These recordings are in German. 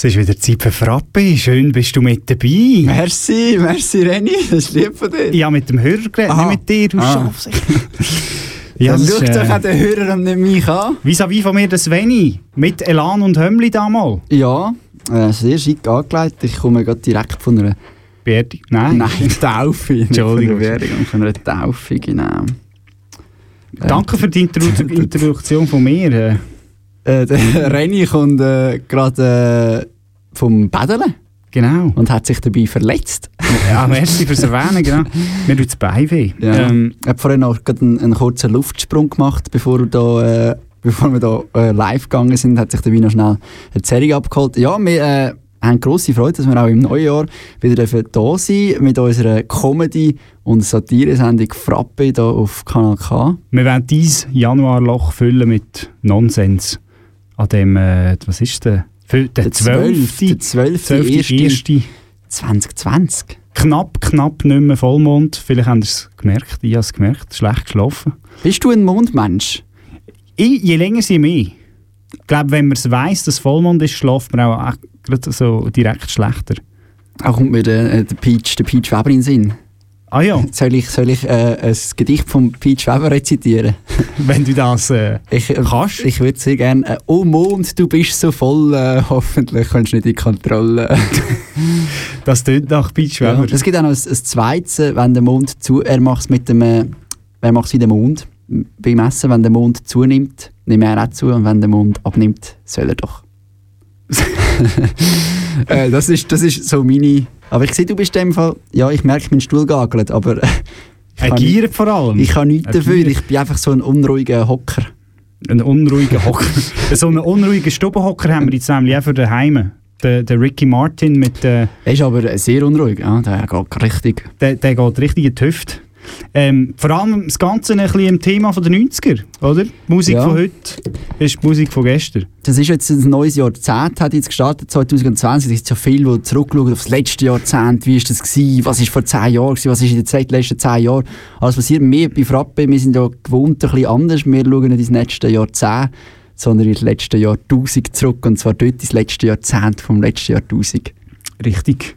Es ist wieder Zeit für Frappe. Schön bist du mit dabei. Merci, merci Renny, das ist lieb von dir. Ja, mit dem Hörer geredet, Aha. nicht mit dir, du Ah. Schafs. ja, Dann schaut doch äh, den Hörer und nicht mich an. Vis-à-vis von mir das Sveni. Mit Elan und Hömmli damals. Ja, äh, sehr schick angelegt. Ich komme gerade direkt von einer Beerdigung. Nein. Nein, Taufe. Entschuldigung. Von einer Beerdigung, von einer Taufe, genau. Danke für die Introdu Introduktion von mir. Äh. Der Renny kommt äh, gerade äh, vom Paddeln Genau. und hat sich dabei verletzt. Ja, merci fürs Erwähnen, genau. Mir tut das Bein weh. Ja. Ähm, Ich habe vorhin noch einen, einen kurzen Luftsprung gemacht, bevor, da, äh, bevor wir da äh, live gegangen sind, hat sich dabei noch schnell eine Zerrung abgeholt. Ja, wir äh, haben grosse Freude, dass wir auch im Neujahr wieder dürfen da sein mit unserer Comedy- und Satire-Sendung Frappe hier auf Kanal K. wir werden dieses Januarloch füllen mit Nonsens. An dem, äh, was ist der? Für- Der 12. Der 12. 12. erste 1. 2020. Knapp, knapp nicht mehr Vollmond. Vielleicht haben Sie es gemerkt. Ich habe es gemerkt. Schlecht geschlafen. Bist du ein Mondmensch? Ich, je länger, je mehr. Ich glaube, wenn man es weiss, dass Vollmond ist, schläft man auch so direkt schlechter. Auch kommt mir der, äh, der Peach, der Peach Weber in den Sinn. Ah ja, Soll ich, soll ich äh, ein Gedicht von Peach Weber rezitieren? wenn du das äh, Ich, äh, kannst. Ich würde sehr gerne. Äh, oh Mond, du bist so voll. Äh, hoffentlich kommst du nicht in die Kontrolle. Das tönt nach Beach ja. Weber. Es gibt auch noch ein, ein zweites, wenn der Mond zu. Er macht es mit dem. Äh, er macht es wie der Mond. Beim Essen, wenn der Mond zunimmt, nimmt er auch zu. Und wenn der Mond abnimmt, soll er doch. äh, das, ist, das ist so meine. Aber ich sehe, du bist in dem Fall. Ja, ich merke, mein Stuhl gagelt, aber. ich Er giert vor allem. Ich kann nichts dafür, ich bin einfach so ein unruhiger Hocker. Ein unruhiger Hocker. so einen unruhigen Stubenhocker haben wir jetzt nämlich auch für daheim. Der, der Ricky Martin mit äh, Er ist aber sehr unruhig, ja, der geht richtig. der, der geht richtig in die Hüfte. Ähm, vor allem das Ganze ein bisschen im Thema von den 90er, oder? Die Musik Ja. von heute ist die Musik von gestern. Das ist jetzt ein neues Jahrzehnt, hat jetzt gestartet, 2020. Es ist so viel, wo zurückschauen auf das letzte Jahrzehnt. Wie war das? Gewesen? Was war vor zehn Jahren? Gewesen? Was ist in den letzten zehn Jahren? Alles passiert. Wir bei Frappe, wir sind ja gewohnt ein bisschen anders. Wir schauen nicht ins letzte Jahrzehnt, sondern ins letzte Jahrtausend zurück. Und zwar dort ins letzte Jahrzehnt vom letzten Jahrtausend. Richtig.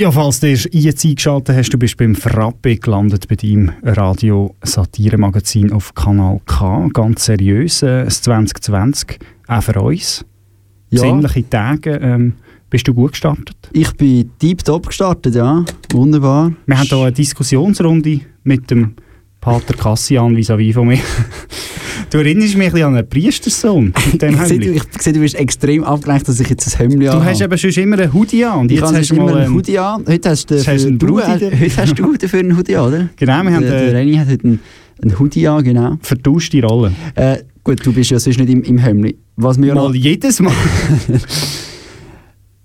Ja, falls du jetzt eingeschaltet hast, du bist beim Frappe gelandet, bei deinem Radio-Satire-Magazin auf Kanal K. Ganz seriös, äh, das 2020, auch für uns. Ja. Sinnliche Tage. Ähm, bist du gut gestartet? Ich bin tiptop gestartet, ja. Wunderbar. Wir haben hier eine Diskussionsrunde mit dem Pater Cassian vis-à-vis von mir. du erinnerst mich ein an einen Priestersohn. mit dem du, Hemdli. ich sehe, du bist extrem abgelenkt, dass ich jetzt ein Hemd Du habe. hast eben schon immer einen Hoodie an und ich jetzt hast du mal... einen Hoodie an. Heute hast du, hast du einen du, heute hast du dafür einen Hoodie an, oder? genau, wir haben der, der Renny hat heute einen, einen Hoodie an, genau. vertauschte Rolle. Äh, gut, du bist ja sonst nicht im, im Hemd. Was wir ja noch, Mal jedes Mal.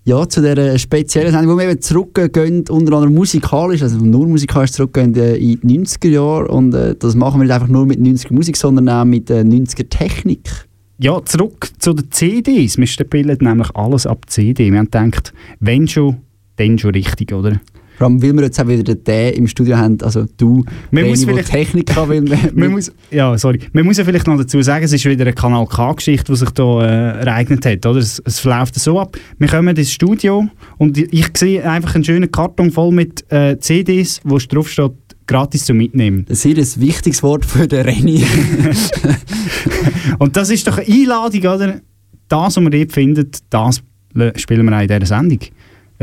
ja, zu dieser speziellen Sendung, wo wir eben zurückgehen, unter anderem musikalisch, also nur musikalisch zurückgehen äh, in die 90er Jahre. Und äh, das machen wir nicht einfach nur mit 90er Musik, sondern auch mit äh, 90er Technik. Ja, zurück zu den CDs. Wir spielen nämlich alles ab CD. Wir haben gedacht, wenn schon, dann schon richtig, oder? Vor allem, weil wir jetzt auch wieder den im Studio haben, also du, Man Renny, muss vielleicht- Technik kann, weil wir, Man muss, ja, sorry. Man muss ja vielleicht noch dazu sagen, es ist wieder eine Kanal K-Geschichte, die sich hier äh, ereignet hat. Oder? Es, es läuft so ab. Wir kommen ins Studio und ich, sehe einfach einen schönen Karton voll mit äh, CDs, wo drauf steht, gratis zu mitnehmen. Das ist ein wichtiges Wort für den Renny. Und das ist doch eine Einladung, oder? Das, was man dort findet, das le- spielen wir auch in dieser Sendung.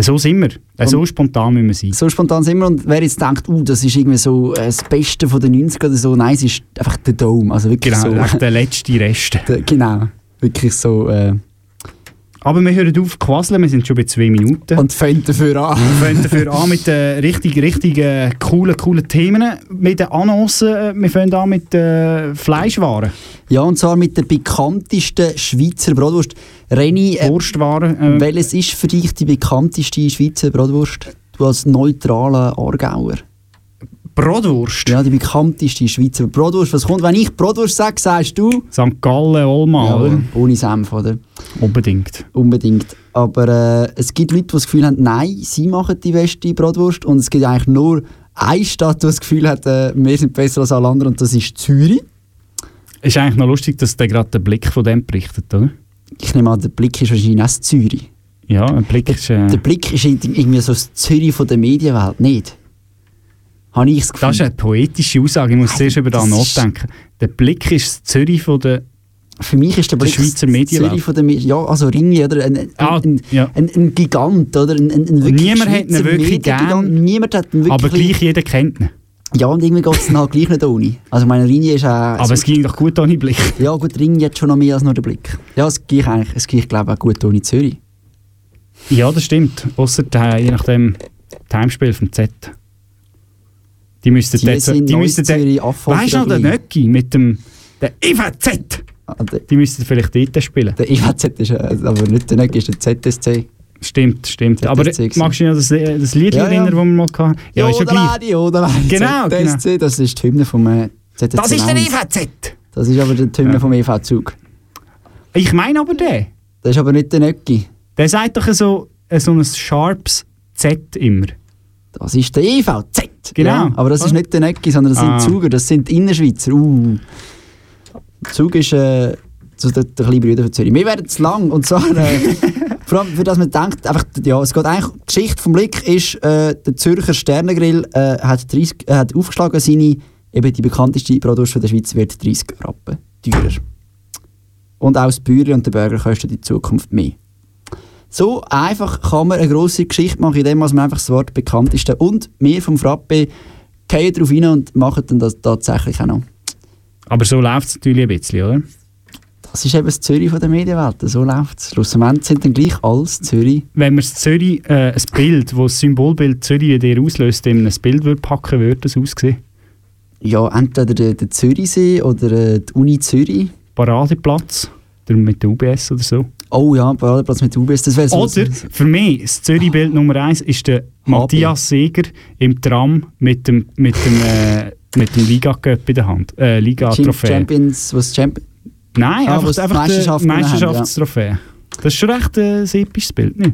So sind wir. Äh, So spontan müssen wir sein. so spontan sind wir und wer jetzt denkt, uh, das ist irgendwie so äh, das Beste von den 90ern oder so, nein, es ist einfach der Dome, also wirklich Genau, so. der letzte Rest. Der- genau, wirklich so äh, Aber wir hören auf quasseln, wir sind schon bei zwei Minuten. und fängt dafür an. Wir fangen dafür an mit äh, richtig, richtig äh, coolen, coolen Themen. Mit den Annoncen, äh, wir fangen an mit äh, Fleischwaren, Ja, und zwar mit der bekanntesten Schweizer Bratwurst. Renny, äh, Wurstwaren. Äh, welches ist für dich die bekannteste Schweizer Bratwurst? Du als neutraler Aargauer. Bratwurst. Ja, die bekannteste Schweizer Bratwurst. Was kommt, wenn ich Bratwurst sage, sagst du? St. Gallen, Olma, oder? ohne Senf, oder? Unbedingt. Unbedingt. Aber äh, es gibt Leute, die das Gefühl haben, nein, sie machen die beste Bratwurst. Und es gibt eigentlich nur eine Stadt, die das Gefühl hat, äh, wir sind besser als alle anderen, und das ist Zürich. Ist eigentlich noch lustig, dass der gerade den Blick von dem berichtet, oder? Ich nehme an, der Blick ist wahrscheinlich das Zürich. Ja, ein Blick ist... Äh, Der Blick ist irgendwie so das Zürich von der Medienwelt, nicht? Habe ich das Gefühl. das ist eine poetische Aussage, ich muss zuerst über das nachdenken. Der Blick ist das Zürich von der... Für mich ist der Der Blick Schweizer das Medienwelt. Zürich von der Medien. Ja, also Ringe, oder? Ein, ein, Ah, ein, ja. ein, Gigant, oder? Ein, ein, ein wirklich niemand hat ihn Schweizer wirklich gern, Niemand hat ihn wirklich... Aber gleich jeder kennt ihn. Ja, und irgendwie geht es halt gleich nicht ohne. Also meine Ringe ist auch... Aber es ging doch gut ohne Blick. Ja gut, Ringe hat schon noch mehr als nur den Blick. Ja, es geht eigentlich, es geht glaube ich auch gut ohne Zürich. Ja, das stimmt. Ausser äh, je nachdem Timespel vom Z. Die müssten Die dort, die müssten dort, weißt du noch, der. Nöcki mit dem der IVZ, Ah, Der, die müssten vielleicht dort spielen. der IWZ ist äh, aber nicht der Nöcki, ist der ZSC. Stimmt, stimmt. ZSC Aber gewesen. magst du dich noch das, äh, das Lied Ja, ja. erinnern, das wir mal hatten? Ja, ist ja gleich. Radio, oder Genau, ZSC, das ist die Hymne vom äh, ZSC. Das ist der 1. IVZ! Das ist aber die Hymne Ja. vom EV-Zug. Ich meine aber den. Das ist aber nicht der Nöcki. Der sagt doch so, so ein sharpes Z immer. Das ist der EVZ. Genau. Ja, aber das ist Ah. nicht der Nöcki, sondern das Ah. sind Zuger, das sind Innerschweizer. Uh. Zug ist äh, so der, der kleine Bruder von Zürich. Wir werden zu lang und zwar, äh, vor allem für das man denkt, einfach, ja, es geht eigentlich, die Geschichte vom Blick ist, äh, der Zürcher Sternengrill äh, hat, 30, äh, hat aufgeschlagen, seine, eben die bekannteste Bratwurst der Schweiz wird 30 Rappen teurer. Und auch das Bäuerli und der Burger kosten in Zukunft mehr. So einfach kann man eine grosse Geschichte machen, indem man einfach das Wort bekannteste und wir vom Frappe gehen darauf rein und machen dann das tatsächlich auch noch. Aber so läuft es natürlich ein bisschen, oder? Das ist eben das Zürich von der Medienwelt, so läuft es. Schlussendlich sind dann gleich alles Zürich. Wenn man das Zürich, äh, ein Bild, wo das Symbolbild Zürich in dir auslöst, in ein Bild würde packen, würde das aussehen? Ja, entweder der, der Zürichsee oder äh, die Uni Zürich. Paradeplatz, der mit der UBS oder so. Oh ja, Paradeplatz mit UBS, das wäre so. Oder für mich, das Zürich-Bild Nummer eins ist der Matthias Seger im Tram mit dem, mit dem, äh, Mit dem Liga-Cup in der Hand. Äh, Liga-Trophäe. Champions, was Champions? Nein, Ah, einfach, einfach Meisterschaft Meisterschaftstrophäe. Das ist schon recht äh, ein episches Bild. Nicht?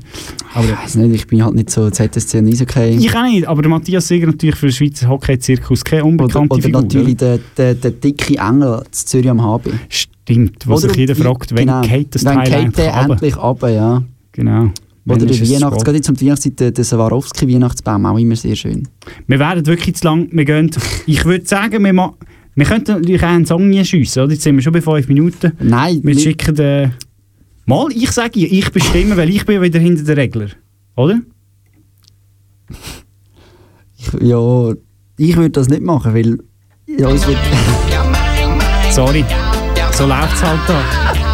Aber, Ich weiß nicht, ich bin halt nicht so ZSC und Eishockey. ich auch nicht, aber der Matthias Seger natürlich für den Schweizer Hockey-Zirkus keine Oder, unbekannte oder Figur. natürlich der, der, der dicke Engel zu Zürich am HB. Stimmt, wo sich jeder fragt, wenn genau, geht das Teil geht der endlich runter, ja. Genau. Oder der Weihnachts, gerade jetzt um die Weihnachtszeit, der, der Swarovski-Weihnachtsbaum, auch immer sehr schön. Wir werden wirklich zu lang. Wir gehen, ich würde sagen, wir, ma wir könnten natürlich auch einen Song schiessen, oder? Jetzt sind wir schon bei 5 Minuten. Nein, Wir schicken den... Mal, ich sage ich bestimme, weil ich bin wieder hinter den Regler. Oder? ich, ja, ich würde das nicht machen, weil ja, es wird, Sorry. So läuft es halt da.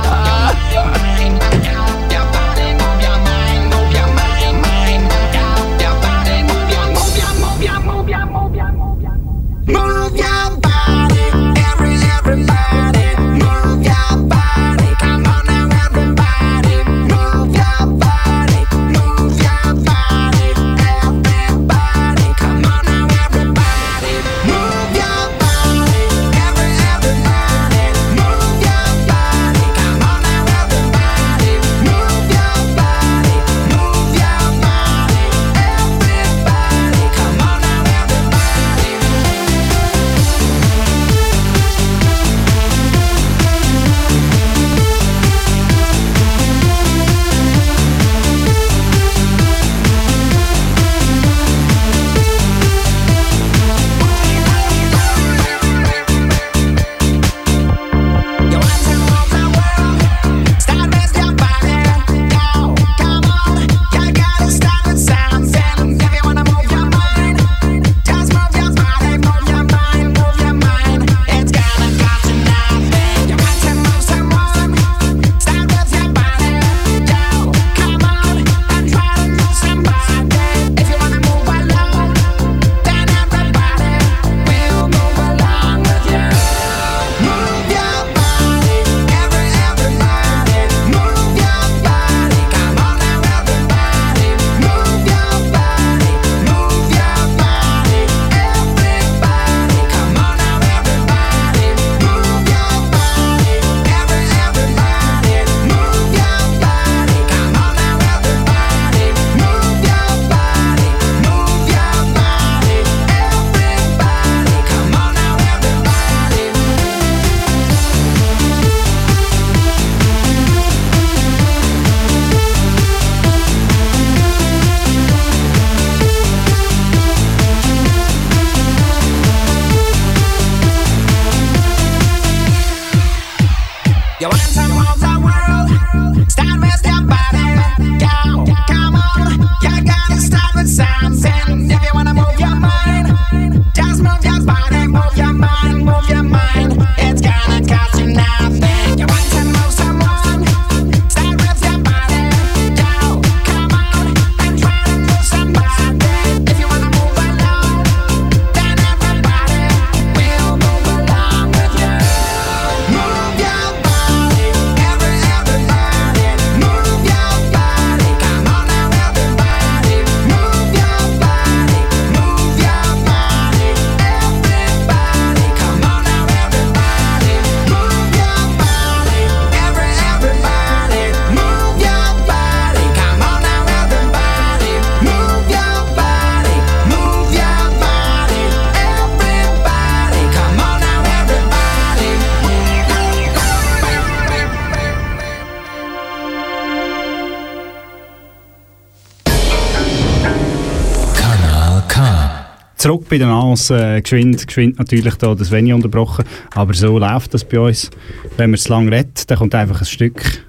Zurück bei den Ans, äh, geschwind, geschwind natürlich da das Venue unterbrochen, aber so läuft das bei uns. Wenn man es lang redet, dann kommt einfach ein Stück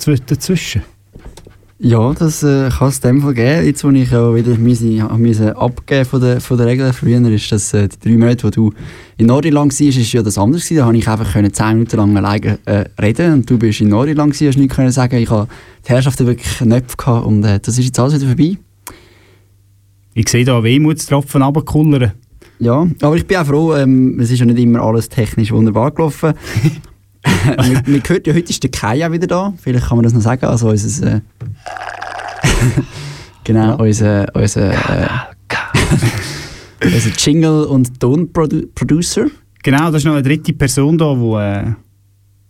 zw- dazwischen. Ja, das äh, kann es in dem Fall geben. Jetzt, wo ich auch wieder habe müssen abgeben von der, von der Regel. Früher ist das äh, die drei Monate, wo du in Nordirland warst, ist ja das anders gewesen. Da habe ich einfach können zehn Minuten lang alleine äh, reden und du bist in Nordirland gewesen, hast nicht können sagen. Ich habe die Herrschaften wirklich Knöpfe gehabt und äh, das ist jetzt alles wieder vorbei. Ich sehe da Wehmutstropfen runterkullern. Ja, aber ich bin auch froh, ähm, es ist ja nicht immer alles technisch wunderbar gelaufen. man, man hört ja, heute ist der Kai auch wieder da. Vielleicht kann man das noch sagen. Also unser, äh, genau, unser, unser, äh, Also Jingle und Tonproducer. Genau, das ist noch eine dritte Person da, die äh,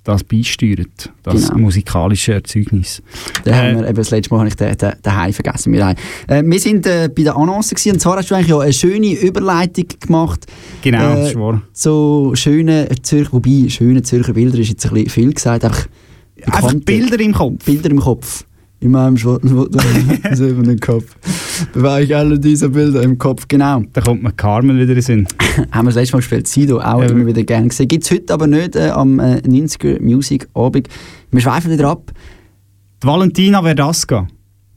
das beisteuert, das Genau. musikalische Erzeugnis. Da Äh, haben wir, eben das letzte Mal habe ich den, den, den Hai vergessen. Wir, haben- äh, wir sind äh, bei der Annonce gewesen, und zwar hast du eigentlich ja eine schöne Überleitung gemacht. Genau, Äh, das ist wahr. So schöne Zürcher, wobei schöne Zürcher Bilder ist jetzt ein bisschen viel gesagt, einfach, Einfach Bilder im Kopf. Bilder im Kopf. In meinem schwarzen silbernen Kopf. Bewahre ich alle diese Bilder im Kopf. Genau. Da kommt mir Carmen wieder in den Sinn. haben wir das letzte Mal gespielt. Sido auch Ja. immer wieder gerne gesehen. Gibt es heute aber nicht äh, am äh, 90er Music Abend. Wir schweifen wieder ab. Die Valentina Verdasca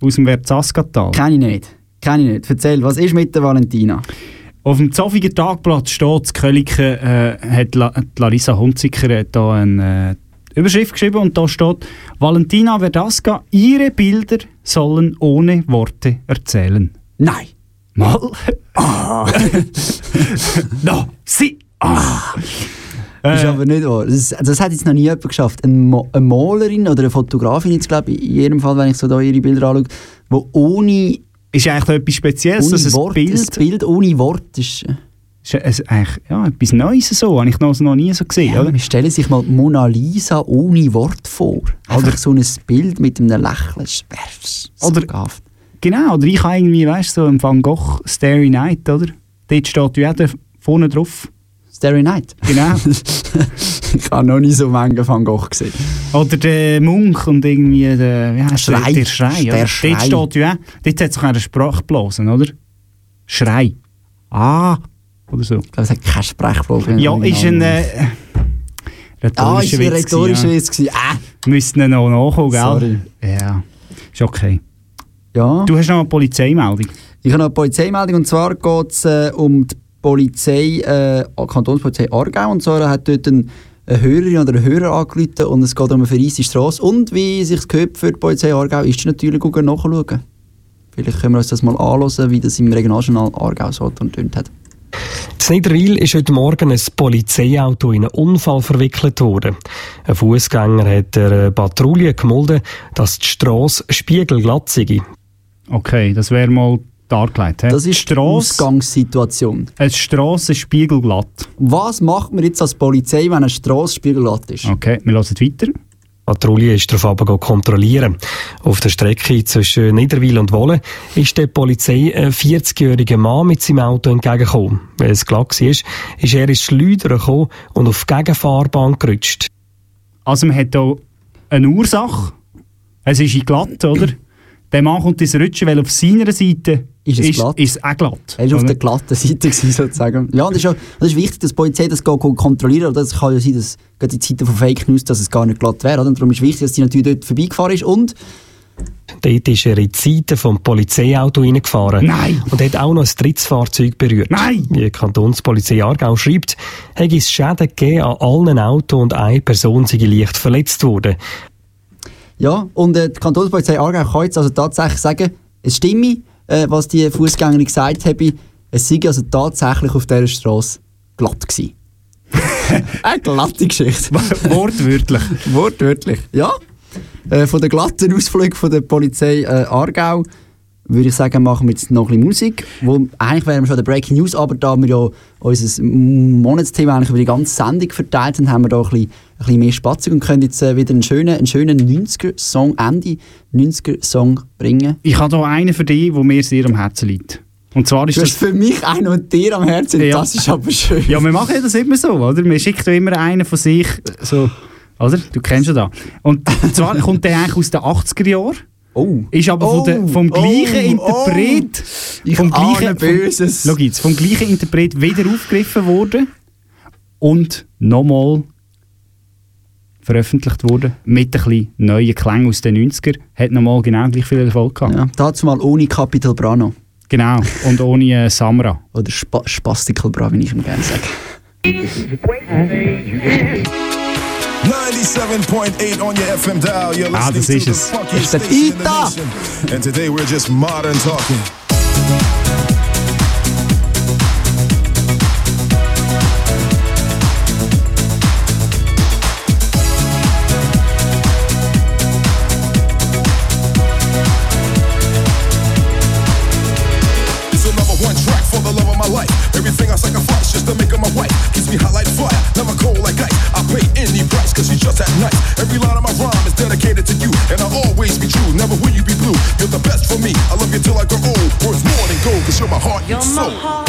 aus dem Verzaskatal. Kenne ich nicht. Kenne ich nicht. Erzähl, was ist mit der Valentina? Auf dem Zofiger Tagblatt steht, das Köliken äh, hat La Larissa Hunziker da eine äh, Überschrift geschrieben und da steht Valentina Verdasca, ihre Bilder sollen ohne Worte erzählen. Nein. Mal. no, sie. Ah. Das ist Äh, aber nicht wahr. Das, das hat jetzt noch nie jemand geschafft. Eine, Mo eine Malerin oder eine Fotografin, jetzt glaube ich, in jedem Fall, wenn ich so da ihre Bilder anschaue, die ohne, ist eigentlich etwas Spezielles, dass ein Wort, Bild, ein Bild ohne Wort ist. Äh, ist es eigentlich ja, etwas Neues so, habe ich noch, noch nie so gesehen, Ja, oder? wir stellen sich mal Mona Lisa ohne Wort vor. Einfach so ein Bild mit einem Lächeln. So Oder- gaff. Genau, oder ich habe irgendwie, weißt du, so im Van Gogh Starry Night, oder? Dort steht ja der vorne drauf. Starry Night. Genau. ich habe noch nie so Mengen Van Gogh gesehen. Oder der Munch und irgendwie der, wie heißt Schrei. Der, der Schrei. Der oder? Schrei. Dort steht ja, dort hat sich eine Sprache geblasen, oder? Schrei. Ah, oder so. Ich glaube, es hat keine Sprechprobe. Ja, ist ein äh, Ah, ist rhetorischer ein Witz. rhetorischer gewesen, Witz gewesen. Ah, ja. Müssten ihn noch nachkommen, gell? Sorry. Ja, ist okay. ja. Du hast noch eine Polizeimeldung. Ich habe noch eine Polizeimeldung und zwar geht es äh, um die Polizei, äh, Kantonspolizei Aargau und zwar hat dort ein, eine Hörerin oder ein Hörer angerufen und es geht um eine verreiste Straße und wie sich gehört für die Polizei Aargau ist natürlich gut nachschauen. Vielleicht können wir uns das mal anschauen, wie das im Regionaljournal Aargau so und hat. In Niederwil ist heute Morgen ein Polizeiauto in einen Unfall verwickelt worden. Ein Fußgänger hat der Patrouille gemolden, dass die Strasse spiegelglatt sei. Okay, das wäre mal dargelegt. Das ist die Strasse, Ausgangssituation. eine Strasse spiegelglatt. Was macht man jetzt als Polizei, wenn eine Straße spiegelglatt ist? Okay, wir hören weiter. Patrouille ist darauf aber kontrollieren. Auf der Strecke zwischen Niederwil und Wolle ist der Polizei ein 40-jähriger Mann mit seinem Auto entgegengekommen. Weil es glatt war, ist er ins Schleudern gekommen und auf die Gegenfahrbahn gerutscht. Also man hat hier eine Ursache. Es ist in glatt, oder? Der Mann kommt ins Rutschen, weil auf seiner Seite Ist es glatt? ist es auch glatt. Er war auf der glatten Seite, gewesen, sozusagen. Ja, und das ist, auch, das ist wichtig, dass die Polizei das kontrolliert. Oder es kann ja sein, dass gerade in Zeiten von Fake News, dass es gar nicht glatt wäre. Oder? Und darum ist wichtig, dass die natürlich dort vorbeigefahren ist. Und Dort ist er in die Seite vom Polizeiauto reingefahren. Nein! Und hat auch noch ein drittes Fahrzeug berührt. Nein! Wie die Kantonspolizei Aargau schreibt, hat es Schäden gegeben an allen Autos und eine Person sei leicht verletzt worden. ja, und äh, die Kantonspolizei Aargau kann jetzt also tatsächlich sagen, es stimme, äh, was die Fußgängerin gesagt habe, es sei also tatsächlich auf dieser Straße glatt gewesen. Eine glatte Geschichte. Wortwörtlich. Wortwörtlich. Ja. Äh, von der glatten Ausflug von der Polizei äh, Aargau würde ich sagen, machen wir jetzt noch ein bisschen Musik. Wo, eigentlich wären wir schon der Breaking News, aber da wir ja unser Monatsthema eigentlich über die ganze Sendung verteilt haben, haben wir da ein bisschen, ein bisschen mehr Spatzung und können jetzt äh, wieder einen schönen, einen schönen 90er-Song, Ende 90er-Song bringen. Ich habe hier einen für dich, der mir sehr am Herzen liegt. Und zwar ist Du das... für mich einen und dir am Herzen, Ja. das ist aber schön. Ja, wir machen ja das immer so, oder? Wir schicken ja immer einen von sich, äh, so... Oder? Du kennst ja da. Und zwar kommt der eigentlich aus den 80er Jahren. Oh. Ist aber Oh, von der, vom gleichen oh, Interpret... Ich vom gleichen, Böses. Vom, schau jetzt, vom gleichen Interpret wieder aufgegriffen worden und nochmal veröffentlicht worden mit ein bisschen neuen Klängen aus den 90er. Hat nochmal genau gleich viel Erfolg gehabt. Ja, dazu mal ohne Capital Brano. Genau. Und ohne äh, Samra. Oder Spa Spastical Bra, wie ich ihm gerne sage. 97.8 on your FM dial. You're Ah, das listening ist to the funkiest station in the Ita. nation. And today we're just modern talking. my heart and soul.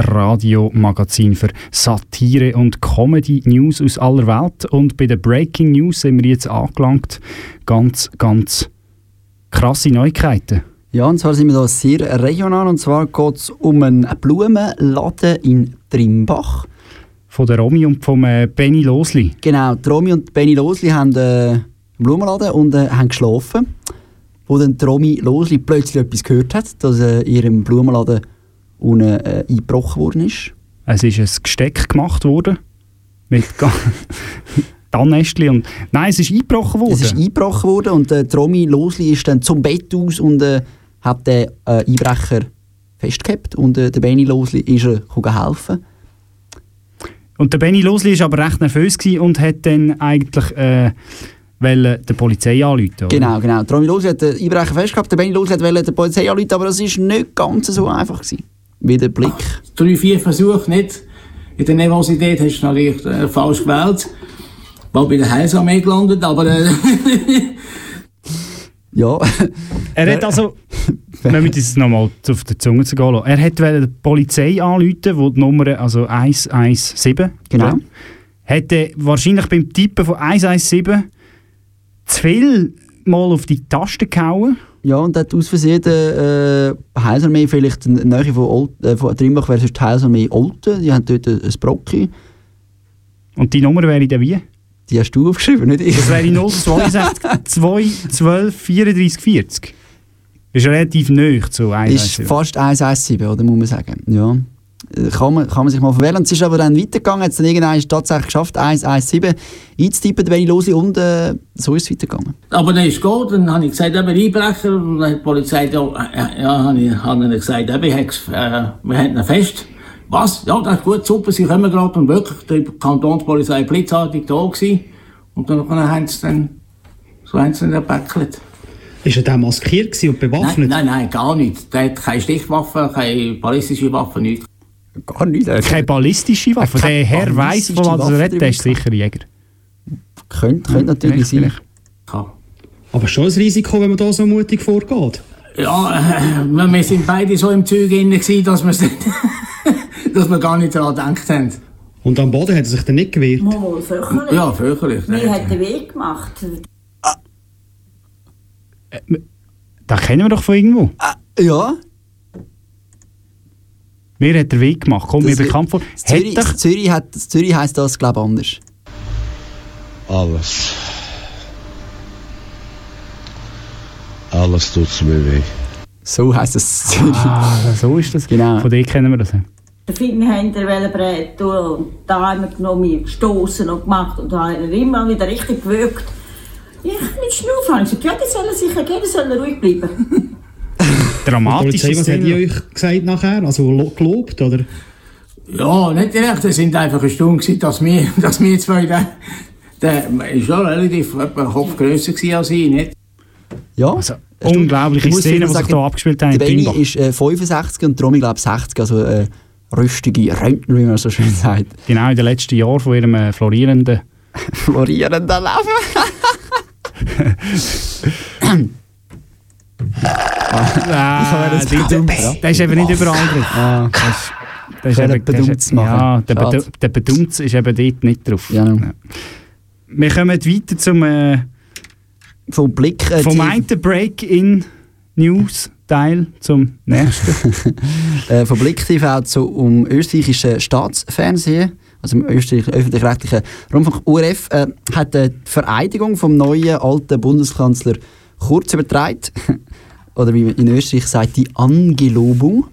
Radiomagazin für Satire und Comedy-News aus aller Welt. Und bei den Breaking News sind wir jetzt angelangt. Ganz, ganz krasse Neuigkeiten. Ja, und zwar sind wir da sehr regional. Und zwar geht es um einen Blumenladen in Trimbach. Von der Romy und vom äh, Benny Losli. Genau, die Romy und Benny Losli haben äh, einen Blumenladen und äh, haben geschlafen. Wo dann die Romy Losli plötzlich etwas gehört hat, dass äh, in ihrem Blumenladen unten äh, eingebrochen worden ist. Es ist ein Gesteck gemacht worden. Mit Tannästchen und... Nein, es ist eingebrochen worden. Es ist eingebrochen worden und äh, Romy Losli ist dann zum Bett aus und äh, hat den äh, Einbrecher festgehabt. Und äh, der Benny Losli ist gegangen helfen. Und der Benny Losli war aber recht nervös und hat dann eigentlich äh, wollte der Polizei anrufen. oder? Genau, genau. Romy Losli hat den Einbrecher festgehabt, der Benny Losli wollte der Polizei anrufen, aber das war nicht ganz so einfach. Gewesen. Wie der Blick. drei, vier Versuche nicht. In der Nervosität hast du natürlich äh, falsch gewählt. War bei der Heilsarmee gelandet, aber äh, Ja, Er hat also, wir müssen es nochmal auf die Zunge zu gehen lassen. Er hat wollte die Polizei anrufen, wo die Nummer also 117 Genau. Er wahrscheinlich beim Tippen von 117 zu viel mal auf die Taste gehauen. Ja, und hat aus Versehen äh, Heilsarmee vielleicht in der Nähe von, Olt, äh, von Trimbach wäre sonst die Heilsarmee Olten. Die haben dort ein Brocki. Und die Nummer wäre dann wie? Die hast du aufgeschrieben, nicht ich. Das wäre 062 2 12 34 40. Ist relativ nöch zu Ist 117. fast 117, oder muss man sagen. Ja. Äh, Kann man, kann man sich mal verwählen. Und es ist aber dann weitergegangen, hat es dann irgendwann tatsächlich geschafft, 117 einzutippen, wenn ich lose und äh, so ist es weitergegangen. Aber dann ist es gut, dann habe ich gesagt, eben Einbrecher, und dann hat die Polizei, ja, äh, ja habe ich, habe ihnen gesagt, eben, ich äh, wir haben ihn fest. Was? Ja, das ist gut, super, sie kommen gerade und wirklich, die Kantonspolizei blitzartig da gewesen. Und dann haben sie dann, so haben sie dann gepäckelt. Ist er dann maskiert und Nein, bewaffnet? nein, nein, gar nicht. Der hat keine Stichwaffe, keine ballistische Waffe, nichts. Gar nicht. äh, Keine ballistische Waffe. Keine Der Herr weiss, von was er redet, der ist sicher Jäger. Könnte, könnte natürlich sein. vielleicht. Aber schon ein Risiko, wenn man da so mutig vorgeht. Ja, äh, wir sind beide so im Zeug drin, gewesen, dass, dass wir gar nicht daran gedacht haben. Und am Boden hat er sich dann nicht gewehrt. Mal, fürchterlich. Ja, fürchterlich. Mir hat den Weg gemacht. Das kennen wir doch von irgendwo. Ja, Mir hat der Weg gemacht. Kommt mir bekannt vor. Zürich, Hat Zürich, hat, Zürich heisst das, glaube ich, anders. Alles. Alles tut's mir weh. So heisst das Zürich. ah, so ist das. Genau. Von dir kennen wir das. ja. Den Finger haben wir breit und da haben wir genommen, gestoßen und gemacht und da haben wir immer wieder richtig gewürgt. Ich mit Schnaufen habe ich gesagt, ja, die sollen sicher gehen, die sollen ruhig bleiben. Die Dramatisch. Polizei, was hat die euch gesagt nachher? Also lo- gelobt, oder? Ja, nicht direkt. Es sind einfach eine Stunde dass wir, dass wir zwei da, der ist schon relativ etwa Kopf grösser als ich, nicht? Ja. Also, unglaubliche vielleicht die sich hier abgespielt haben Der Benny ist äh, 65 und Romy, glaube ich, 60. Also äh, rüstige Rentner, wie man so schön sagt. Genau in den letzten Jahren von ihrem äh, florierenden. Florierender Leben. Ah, das die- bedummt, ja. der ist eben nicht überall drin. Ah, Das ist- das ist eben- das Bedumts. Ja, der. Bedu- der Bedumts ist eben dort nicht drauf. Ja. Wir kommen weiter zum, äh, Vom Blick. Äh, vom einen Break-in-News-Teil zum nächsten. äh, vom Blick TV zu um österreichische Staatsfernsehen, also im österreichischen öffentlich-rechtlichen Rundfunk URF, äh, hat äh, die Vereidigung vom neuen alten Bundeskanzler Kurz übertragen. Oder wie man in Österreich sagt, die Angelobung.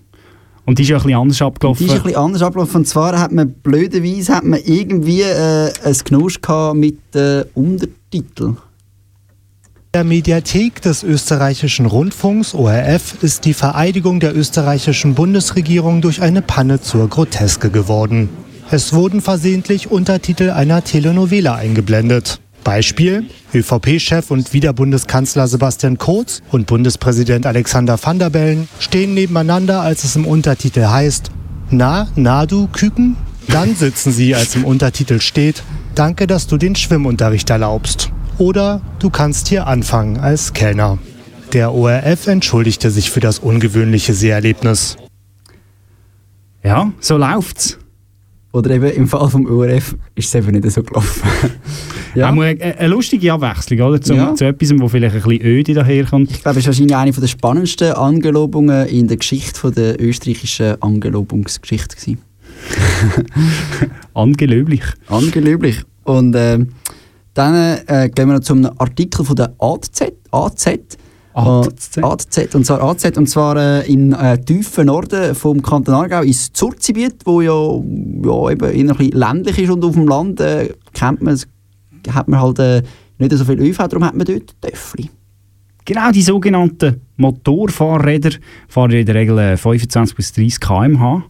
Und die ist ja ein bisschen anders Die abgelaufen. ist ein bisschen anders abgelaufen. Und zwar hat man blöderweise hat man irgendwie äh, ein Knusch gehabt mit äh, Untertiteln. der Mediathek des österreichischen Rundfunks ORF ist die Vereidigung der österreichischen Bundesregierung durch eine Panne zur Groteske geworden. Es wurden versehentlich Untertitel einer Telenovela eingeblendet. Beispiel: ÖVP-Chef und Wiederbundeskanzler Sebastian Kurz und Bundespräsident Alexander Van der Bellen stehen nebeneinander, als es im Untertitel heißt: Na, na du Küken? Dann sitzen sie, als im Untertitel steht: Danke, dass du den Schwimmunterricht erlaubst. Oder du kannst hier anfangen als Kellner. Der ORF entschuldigte sich für das ungewöhnliche Seherlebnis. Ja, so läuft's. Oder eben im Fall vom ORF ist es eben nicht so gelaufen. Ja. Eine, eine lustige Abwechslung, oder? Zum, Ja. Zu etwas, wo vielleicht ein bisschen öde daherkommt. Ich glaube, es ist wahrscheinlich eine der spannendsten Angelobungen in der Geschichte von der österreichischen Angelobungsgeschichte gewesen. Angelöblich. Angelöblich. Und ähm, dann äh, gehen wir noch zum Artikel von der AZ. AZ. AZ. Äh, AZ. Und zwar AZ, und zwar äh, im äh, tiefen Norden vom Kanton Aargau, ins Zurzgebiet, wo ja, ja eben ein bisschen ländlich ist und auf dem Land äh, kennt man, hat man halt äh, nicht so viel ÖV, darum hat man dort Töffli. Genau, die sogenannten Motorfahrräder fahren in der Regel äh, 25 bis 30 km/h.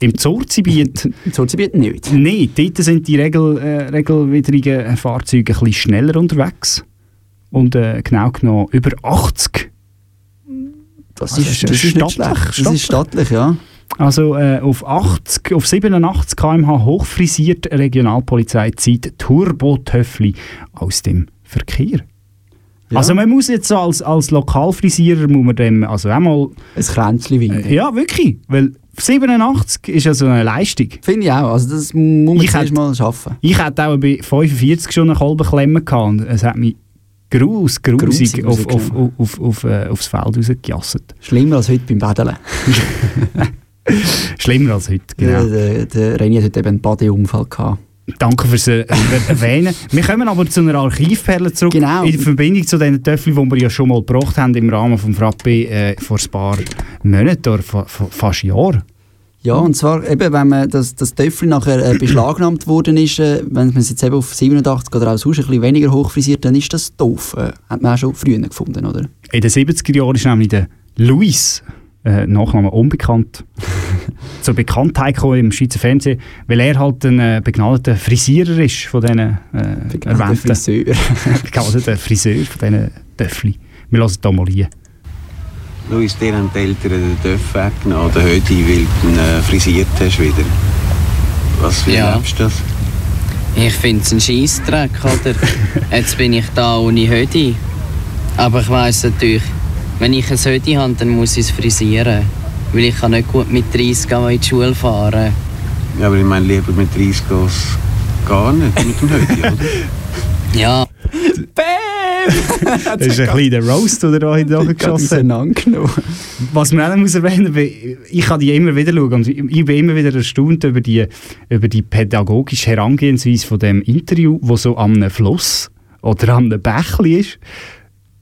Im Zurzgebiet Im Zurzgebiet nicht. Nein, dort sind die Regel, äh, regelwidrigen Fahrzeuge ein bisschen schneller unterwegs. Und äh, genau genommen über 80. Das, Also ist, das ist stattlich, schlecht. Das ist stattlich, ja. Also äh, auf 80, auf 87 km/h hochfrisiert Regionalpolizei zieht Turbotöffli aus dem Verkehr. Ja. Also man muss jetzt so als, als Lokalfrisierer muss man dem also auch mal... Ein Kränzchen winden. Äh, ja, wirklich. Weil 87 ist also eine Leistung. Finde ich auch. Also das muss man hätte- mal schaffen. Ich hätte auch bei 45 schon eine halbe Klemme gehabt und es hat mich grus, grusig Grusig auf, auf, auf, auf, äh, aufs Feld rausgejasset. Schlimmer als heute beim Badeln. Schlimmer als heute, genau. Der, der, der René hat heute eben einen Badeunfall gehabt. Danke fürs äh, Erwähnen. Wir kommen aber zu einer Archivperle zurück. Genau. In Verbindung zu den Töffeln, die wir ja schon mal gebracht haben im Rahmen des Frappe äh, vor ein paar Monaten oder fa fa fast Jahren. Ja, und zwar eben, wenn man das, das Töffel nachher äh, beschlagnahmt worden ist, äh, wenn man es jetzt eben auf 87 oder auch sonst ein bisschen weniger hochfrisiert, dann ist das doof. Äh, hat man auch schon früher gefunden, oder? In den 70er Jahren ist nämlich der Luis, äh, Nachname unbekannt, zur Bekanntheit gekommen im Schweizer Fernsehen, weil er halt ein äh, begnadeter Frisierer ist von diesen äh, erwähnten... Friseur. begnadeter Friseur von diesen Töffli. Wir lassen da mal rein. Luis, dir haben die Eltern den Döff weggenommen, oder heute, weil du ihn äh, frisiert hast wieder. Was, wie Ja. du das? Ich finde es ein Scheissdreck, oder? Jetzt bin ich da ohne Hoodie. Aber ich weiss natürlich, wenn ich ein Hoodie habe, dann muss ich es frisieren. Weil ich kann nicht gut mit 30 auch in die Schule fahren. Ja, aber ich meine, lieber mit 30 geht's gar nicht, mit dem Hoodie, oder? Ja. Das ist ein kleiner Roast, den er da hinten geschossen hat. Was man auch muss erwähnen muss, ich kann die immer wieder schauen und ich bin immer wieder erstaunt über die, über die pädagogische Herangehensweise von dem Interview, wo so am einem Fluss oder am einem Bächli ist.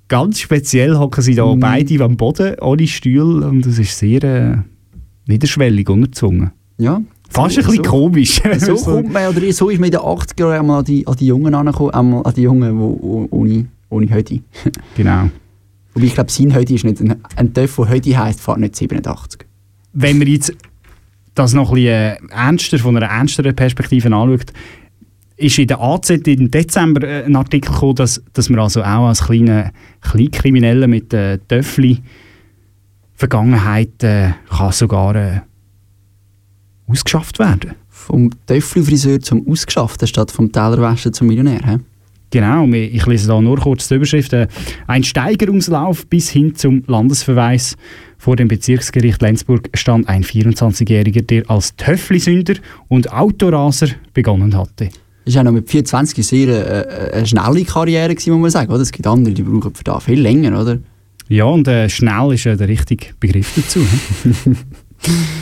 Ganz speziell hocken sie da Mhm. beide am Boden, ohne Stuhl und das ist sehr äh, niederschwellig unterzwungen. Ja. Fast ein bisschen komisch. So kommt man, oder so ist man in den 80er Jahren an die, an die Jungen angekommen, an die Jungen, die oh- ohne, ohne Hoodie. Genau. Wobei ich glaube, sein Hoodie ist nicht, ein, ein Töff, der Hoodie heisst, fährt nicht 87. wenn man jetzt das noch ein bisschen äh, ernster, von einer ernsteren Perspektive anschaut, ist in der AZ im Dezember äh, ein Artikel gekommen, dass, dass man also auch als kleine Kleinkrimineller mit äh, Töffli Vergangenheit äh, kann sogar äh, ausgeschafft werden. Vom Töffli-Friseur zum Ausgeschafften statt vom Tellerwäscher zum Millionär. He? Genau, ich lese da nur kurz die Überschrift. Äh, Ein Steigerungslauf bis hin zum Landesverweis. Vor dem Bezirksgericht Lenzburg stand ein 24-Jähriger, der als Töfflisünder und Autoraser begonnen hatte. Das war auch noch mit 24 sehr äh, eine schnelle Karriere, muss man sagen. Oder? Es gibt andere, die brauchen für das viel länger, oder? Ja, und äh, schnell ist äh, der richtige Begriff dazu. hä?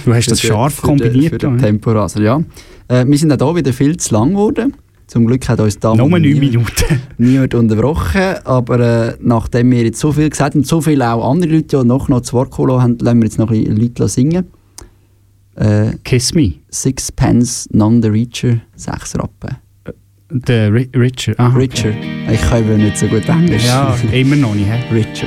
du hast das Für den- scharf für den- kombiniert. Für den da, hä? Temporaser, ja. Äh, wir sind auch hier wieder viel zu lang geworden. Zum Glück hat uns da Nur neun niemand- Minuten. niemand unterbrochen. Aber äh, nachdem wir jetzt so viel gesagt haben und so viele auch andere Leute ja noch, noch zu Wort gekommen haben, lassen wir jetzt noch ein Leute singen. Äh, Kiss Me. Sixpence, None the Reacher, sechs Rappen. Der Ri Richard. Aha, Richer. Ich kann eben nicht so gut Englisch. Ja, immer noch nicht. hä? Richer.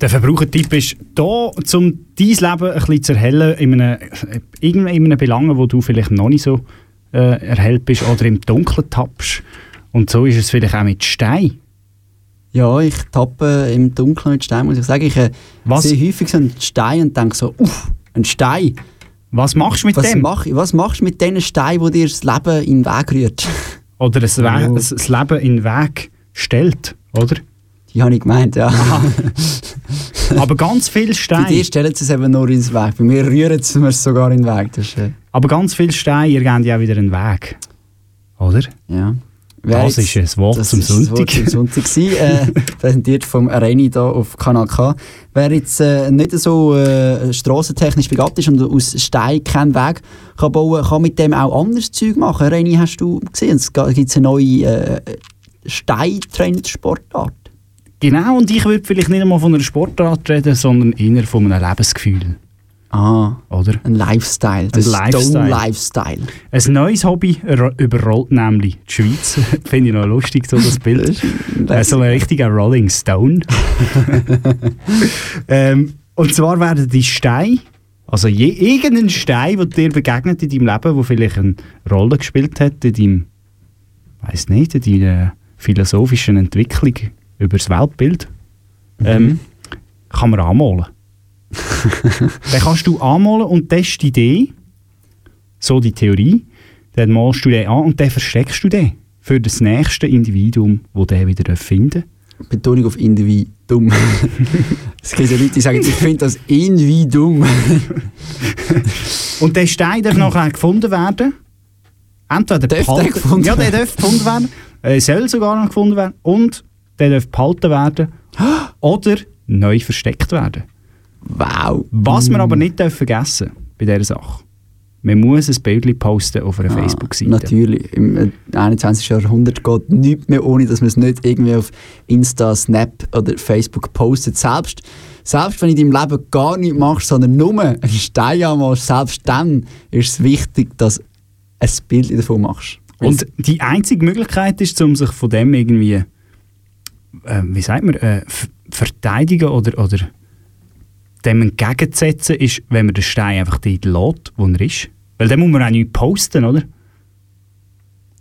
Der Verbrauchertipp ist da, um dein Leben ein bisschen zu erhellen, in einem, in einem Belang, wo du vielleicht noch nicht so äh, erhellt bist oder im Dunkeln tappst. Und so ist es vielleicht auch mit Stein. Ja, ich tappe im Dunkeln mit Stein, muss ich sagen. Ich äh, Was? sehe häufig so einen Stein und denke so, uff, ein Stein. Was machst du mit was dem? Mach, was machst du mit diesen Steinen, die dir das Leben in den Weg rührt? Oder das, We das, das Leben in den Weg stellt, oder? Die habe ich gemeint, ja. Aber ganz viel Bei Stein. dir stellen sie es eben nur ins Weg. Bei mir rühren sie es sogar in den Weg. Das ist, äh, Aber ganz viel Stein, ihr gebt ja auch wieder einen Weg. Oder? ja. Wer Das jetzt- ist ein Wort das zum ist das Sonntag. Wort zum Sonntag gewesen, äh, präsentiert vom Reni hier auf Kanal K. Wer jetzt äh, nicht so äh, strassentechnisch begabt ist und aus Stein keinen Weg kann bauen kann, mit dem auch anderes Zeug machen. Reni, hast du gesehen, es gibt eine neue äh, Steintrend-Sportart. Genau, und ich würde vielleicht nicht einmal von einer Sportart reden, sondern eher von einem Lebensgefühl. Ah, oder? Ein Lifestyle, Ein das Lifestyle. Stone-Lifestyle. Ein neues Hobby er- überrollt nämlich die Schweiz. Finde ich noch lustig, so das Bild. Äh, so ein richtiger Rolling Stone. ähm, und zwar werden die Steine, also je, irgendein Stein, der dir begegnet in deinem Leben, der vielleicht eine Rolle gespielt hat in deinem, weiß nicht, in deiner philosophischen Entwicklung über das Weltbild, ähm, kann man anmalen. dann kannst du anmalen und das ist die Idee, so die Theorie, dann malst du den an und dann versteckst du den für das nächste Individuum, das den wieder finden darf. Betonung auf Individuum. es gibt ja Leute, die sagen, ich finde das Individuum. Und der Stein darf nachher gefunden werden. Entweder der behalten- gefunden Ja, der werden? darf gefunden werden. Er soll sogar noch gefunden werden. Und der darf behalten werden. Oder neu versteckt werden. Wow. Was wir aber nicht vergessen bei dieser Sache. Man muss ein Bild posten auf einer Ah, Facebook-Seite. Natürlich. Im äh, 21. Jahrhundert geht nichts mehr, ohne dass man es nicht irgendwie auf Insta, Snap oder Facebook postet. Selbst, selbst wenn du in deinem Leben gar nichts machst, sondern nur einen Stein anmachst, selbst dann ist es wichtig, dass du ein Bild davon machst. Und die einzige Möglichkeit ist, um sich von dem irgendwie, äh, wie sagt man, äh, verteidigen oder, oder dem entgegenzusetzen, ist, wenn man den Stein einfach dort lässt, wo er ist. Weil dann muss man auch nichts posten, oder?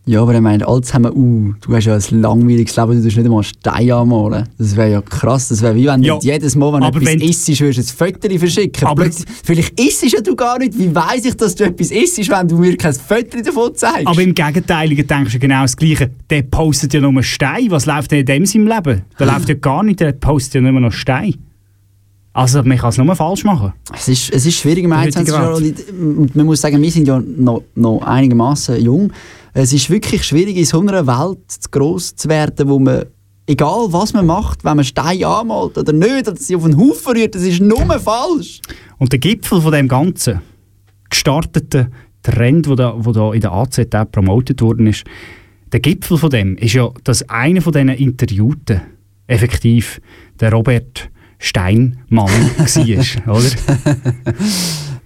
Ja, aber meine, alle zusammen, uh, du hast ja ein langweiliges Leben, du tust nicht einmal Stein anmalen. Das wäre ja krass. Das wäre wie wenn Ja, du jedes Mal, wenn du etwas wenn- isst, würdest du ein Foto verschicken. Aber- Plötzlich- Vielleicht isst ja du gar nicht. Wie weiss ich, dass du etwas isst, wenn du mir kein Foto davon zeigst? Aber im Gegenteiligen denkst du genau das Gleiche. Der postet ja nur Stein. Was läuft denn in dem seinem Leben? Der läuft ja gar nicht, der postet ja nur noch Stein. Also man kann es nur falsch machen. Es ist, es ist schwierig im In der 21. heutigen Jahr. Welt. Und, und man muss sagen, wir sind ja noch, noch einigermaßen jung. Es ist wirklich schwierig, in so einer Welt zu gross zu werden, wo man, egal was man macht, wenn man Steine anmalt oder nicht, oder sie auf einen Haufen rührt, das ist nur falsch. Und der Gipfel von dem ganzen gestarteten Trend, wo da, wo da in der AZ auch promotet worden ist, der Gipfel von dem ist ja, dass einer von diesen Interviewten effektiv der Robert Steinmann war, oder?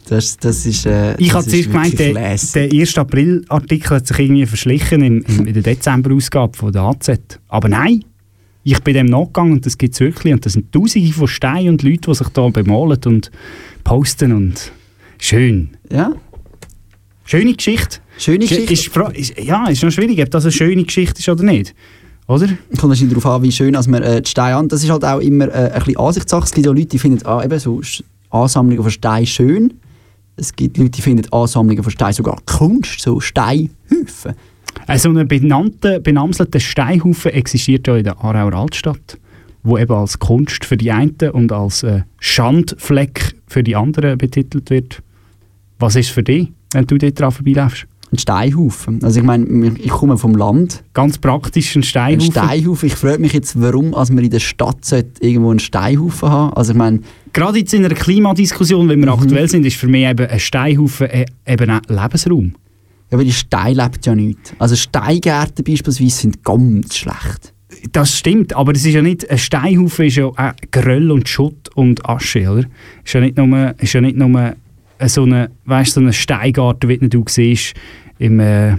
Das, das ist, äh, Ich habe zuerst gemeint, der, der 1. April-Artikel hat sich irgendwie verschlichen in, in, in der Dezember-Ausgabe von der AZ. Aber nein, ich bin dem nachgegangen und das gibt es wirklich. Und das sind Tausende von Steinen und Leuten, die sich da bemalen und posten und schön. Ja. Schöne Geschichte. Schöne Geschichte. Ist, ist, ja, ist noch schwierig, ob das eine schöne Geschichte ist oder nicht. Oder? Kommt wahrscheinlich darauf an, wie schön als man äh, die Steine an. Das ist halt auch immer äh, ein bisschen Ansichtssache. Es gibt ja Leute, die finden ah, eben so Ansammlungen von Steinen schön. Es gibt Leute, die finden Ansammlungen von Steinen sogar Kunst, so Steinhäufen. Also ein benannter, benamselter Steinhaufen existiert ja in der Aarauer Altstadt, wo eben als Kunst für die einen und als äh, Schandfleck für die anderen betitelt wird. Was ist für dich, wenn du dort dran vorbeiläufst? Ein Steinhaufen. Also ich meine, ich komme vom Land. Ganz praktisch ein Ein Steinhaufen. Steinhaufen. Ich frage mich jetzt, warum als wir in der Stadt sollte irgendwo einen Steinhaufen haben. Also ich meine, Gerade jetzt in einer Klimadiskussion, wenn wir aktuell sind, ist für mich eben ein Steinhaufen äh, eben auch Lebensraum. ja, weil die Stein lebt ja nicht. Also Steingärten beispielsweise sind ganz schlecht. Das stimmt, aber es ist ja nicht, ein Steinhaufen ist ja auch Geröll und Schutt und Asche, oder? Ist ja nicht nur, ist ja nicht nur so eine, weißt, so ein Steingarten, wie du siehst, im äh,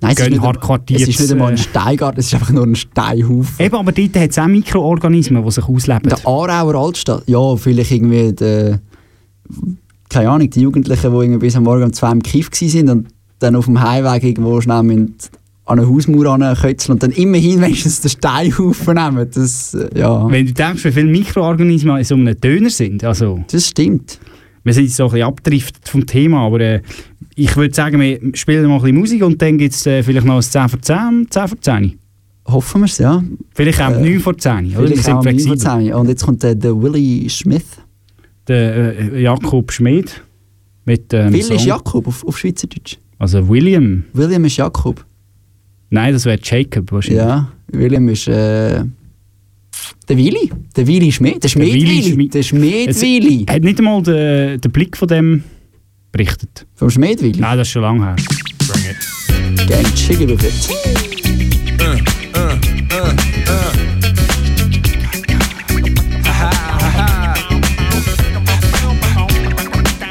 Nein, es ist, nicht, es ist nicht einmal ein äh, Steingarten, es ist einfach nur ein Steinhaufen. Eben, aber dort hat es auch Mikroorganismen, die sich ausleben. Der Aarauer Altstadt, ja, vielleicht irgendwie der, keine Ahnung, die Jugendlichen, die irgendwie bis am Morgen um zwei im Kiff waren und dann auf dem Heimweg irgendwo schnell an eine Hausmauer ankötzeln und dann immerhin wenigstens den Steinhaufen nehmen. Das, äh, ja. Wenn du denkst, wie viele Mikroorganismen in so einem Döner sind, also... Das stimmt. Wir sind jetzt so ein bisschen abgedriftet vom Thema, aber äh, ich würde sagen, wir spielen mal ein bisschen Musik und dann gibt es äh, vielleicht noch ein 10 vor 10, 10 vor 10. Hoffen wir es, ja. Vielleicht auch Äh, 9 vor 10, oder? Vielleicht sind auch nicht flexibel. zusammen. Und jetzt kommt der, der Willy Smith. Der äh, Jakob Schmid mit ähm, Will ist Song. Jakob auf, auf Schweizerdeutsch. Also William. William ist Jakob. Nein, das wäre Jacob wahrscheinlich. Ja, William ist äh, der Willy. Der Willy Schmidt. Der Schmidt. Schmidt. Der Schmidt Es Willy. hat nicht einmal den, den Blick von dem berichtet. Vom Schmidt Willy? Nein, das ist schon lange her. Gang with it.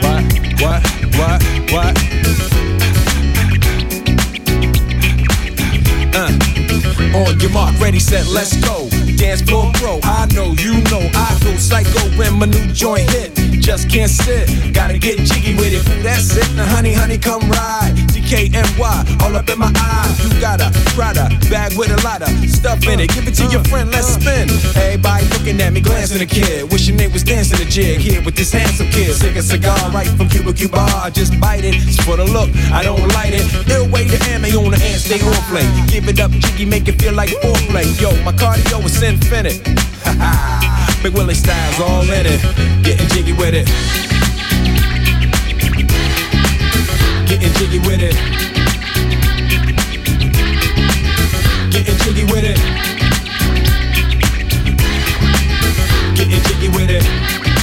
What? What? What? What? Uh. On your mark, ready, set, let's go. Dance floor I know, you know, I go psycho when my new joint hit. Just can't sit, gotta get jiggy with it. That's it, now honey, honey, come ride. DKNY, all up in my eye. You got a Prada bag with a lot of stuff in it. Give it to your friend, let's spin. Everybody looking at me, glancing a kid. Wishing they was dancing a jig here with this handsome kid. Sick a cigar right from Cuba Cuba. I just bite it. It's for the look, I don't light it. Ill way to ammo on the hand, stay on play. Give it up, jiggy, make it feel like foreplay. Yo, my cardio is infinite. Big Willie styles all in it. Getting jiggy with it. Getting jiggy with it. Getting jiggy with it. Getting jiggy with it.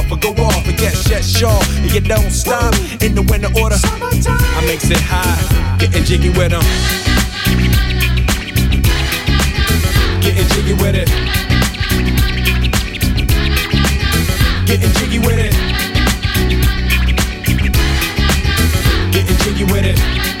or go off and get shut shaw. And you don't stop in the winter order. I makes it high, getting jiggy with them. Getting jiggy with it. Getting jiggy with it. Getting jiggy with it.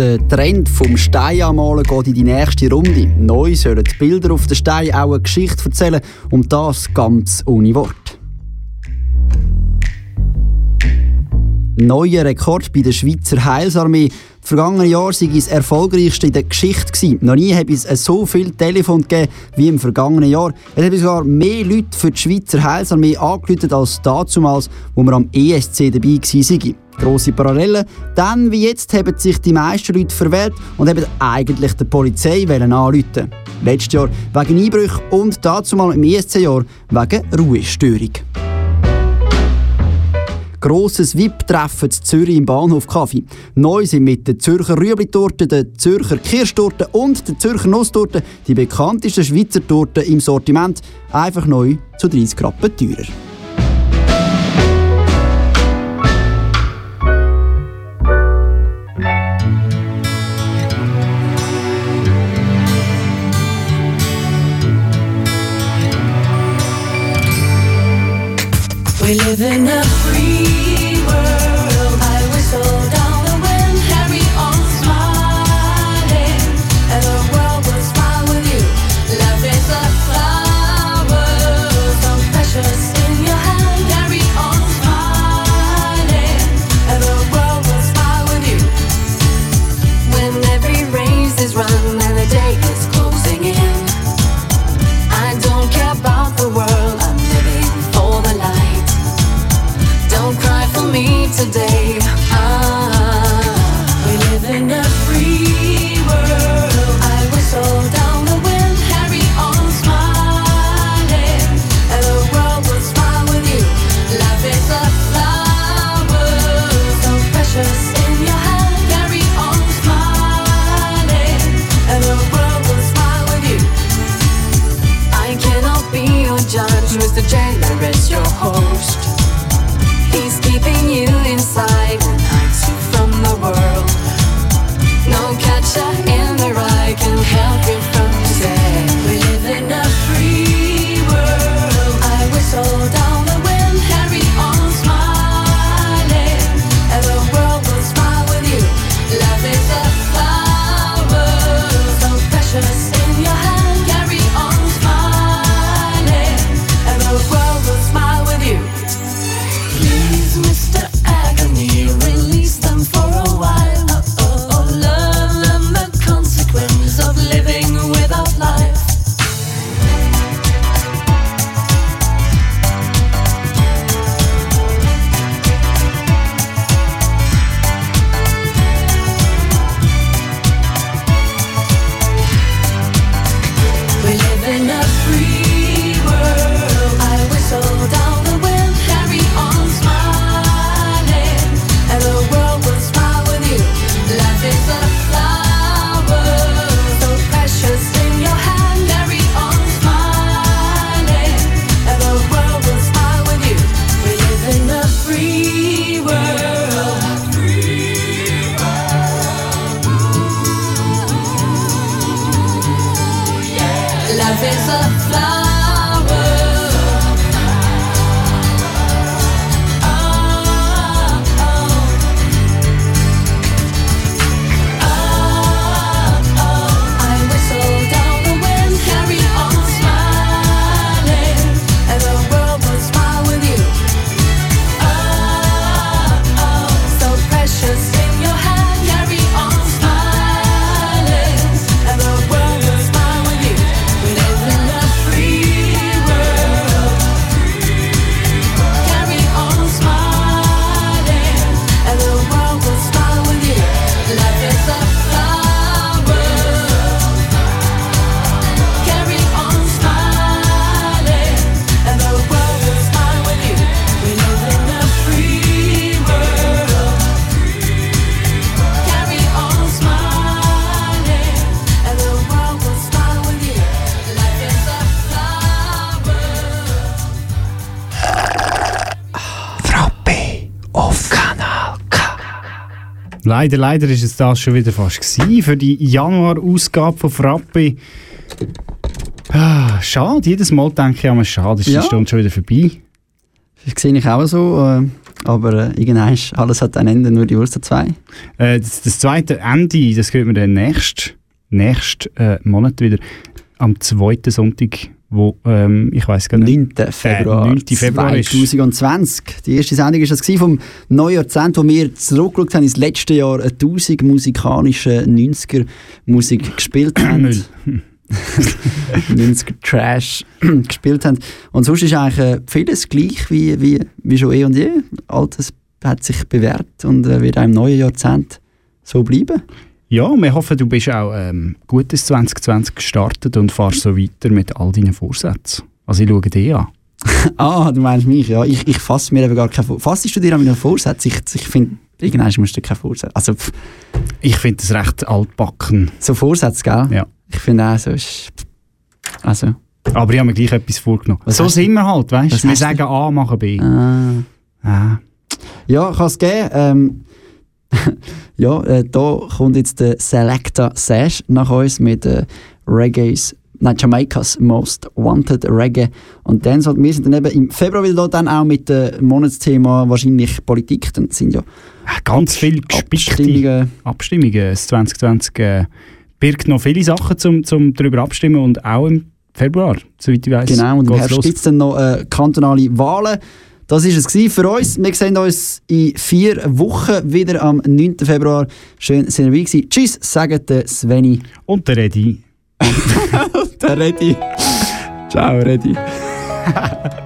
Der Trend vom Steinanmalen geht in die nächste Runde. Neu sollen die Bilder auf den Stein auch eine Geschichte erzählen und das ganz ohne Wort. Neuer Rekord bei der Schweizer Heilsarmee. Das vergangene Jahr war das erfolgreichste in der Geschichte. Noch nie habe es so viel Telefon gegeben wie im vergangenen Jahr. Es haben sogar mehr Leute für die Schweizer Heilsarmee angerufen als damals, wo wir am ESC dabei waren. Grosse Parallelen. Dann wie jetzt haben sich die meisten Leute verwehrt und haben eigentlich der Polizei anrufen. Letztes Jahr wegen Einbrüchen und dazumal im ESC-Jahr wegen Ruhestörung. Grosses VIP-Treffen in Zürich im Bahnhof Kaffee. Neu sind mit der Zürcher Rüebli-Torte, der Zürcher Kirschtorte und der Zürcher Nusstorte die bekanntesten Schweizer Torten im Sortiment. Einfach neu zu 30 Rappen teurer. We live in a free Leider, leider ist es das schon wieder fast gewesen für die Januar-Ausgabe von Frappe. Ah, schade, jedes Mal denke ich immer, schade, ist Ja. die Stunde schon wieder vorbei. Das sehe ich auch so, äh, aber äh, irgendwann alles hat ein Ende, nur die Wurst hat zwei. Äh, das, das zweite Ende, das hören wir dann nächsten nächst, äh, Monat wieder, am zweiten Sonntag, wo, ähm, ich weiß gar nicht. 9. Februar, Äh, 9. Februar ist. 2020. Die erste Sendung war das vom Neujahrzehnt, wo wir zurückgeschaut haben ins letzte Jahr 1000 musikalische 90er Musik gespielt haben. Müll. 90er Trash gespielt haben. Und sonst ist eigentlich äh, vieles gleich wie, wie, wie schon eh und je. Altes hat sich bewährt und äh, wird auch im neuen Jahrzehnt so bleiben. Ja, wir hoffen, du bist auch ähm, gut ins 2020 gestartet und fahrst so weiter mit all deinen Vorsätzen. Also ich schaue dich an. ah, du meinst mich, ja. Ich, ich fasse mir eben gar keine Vorsätze. Fassest du dir an meinen Vorsätze? Ich, ich finde, irgendwann musst du keine Vorsätze. Also, pff, Ich finde das recht altbacken. so Vorsätze, gell? Ja. Ich finde auch so ist. Also. Aber ich habe mir gleich etwas vorgenommen. Was so sind wir halt, weißt du? Wir sagen A, machen B. Ah. Ah. Ja, kann es geben. Ähm, ja, äh, da kommt jetzt der Selector Sash nach uns mit äh, Reggae's, nein, Jamaikas Most Wanted Reggae. Und dann sollten wir sind dann eben im Februar wieder da, dann auch mit dem Monatsthema wahrscheinlich Politik. Dann sind ja Ganz viele Abstimmungen. Abstimmungen. Das 2020 äh, birgt noch viele Sachen zum, zum darüber abstimmen und auch im Februar, soweit ich weiß. Genau, und im Herbst gibt es dann noch äh, kantonale Wahlen. Das war es für uns. Wir sehen uns in vier Wochen wieder am 9. Februar. Schön, dass ihr dabei gewesen. Tschüss, sagen der Sveni. Und der Redi. der Redi. Ciao, Redi.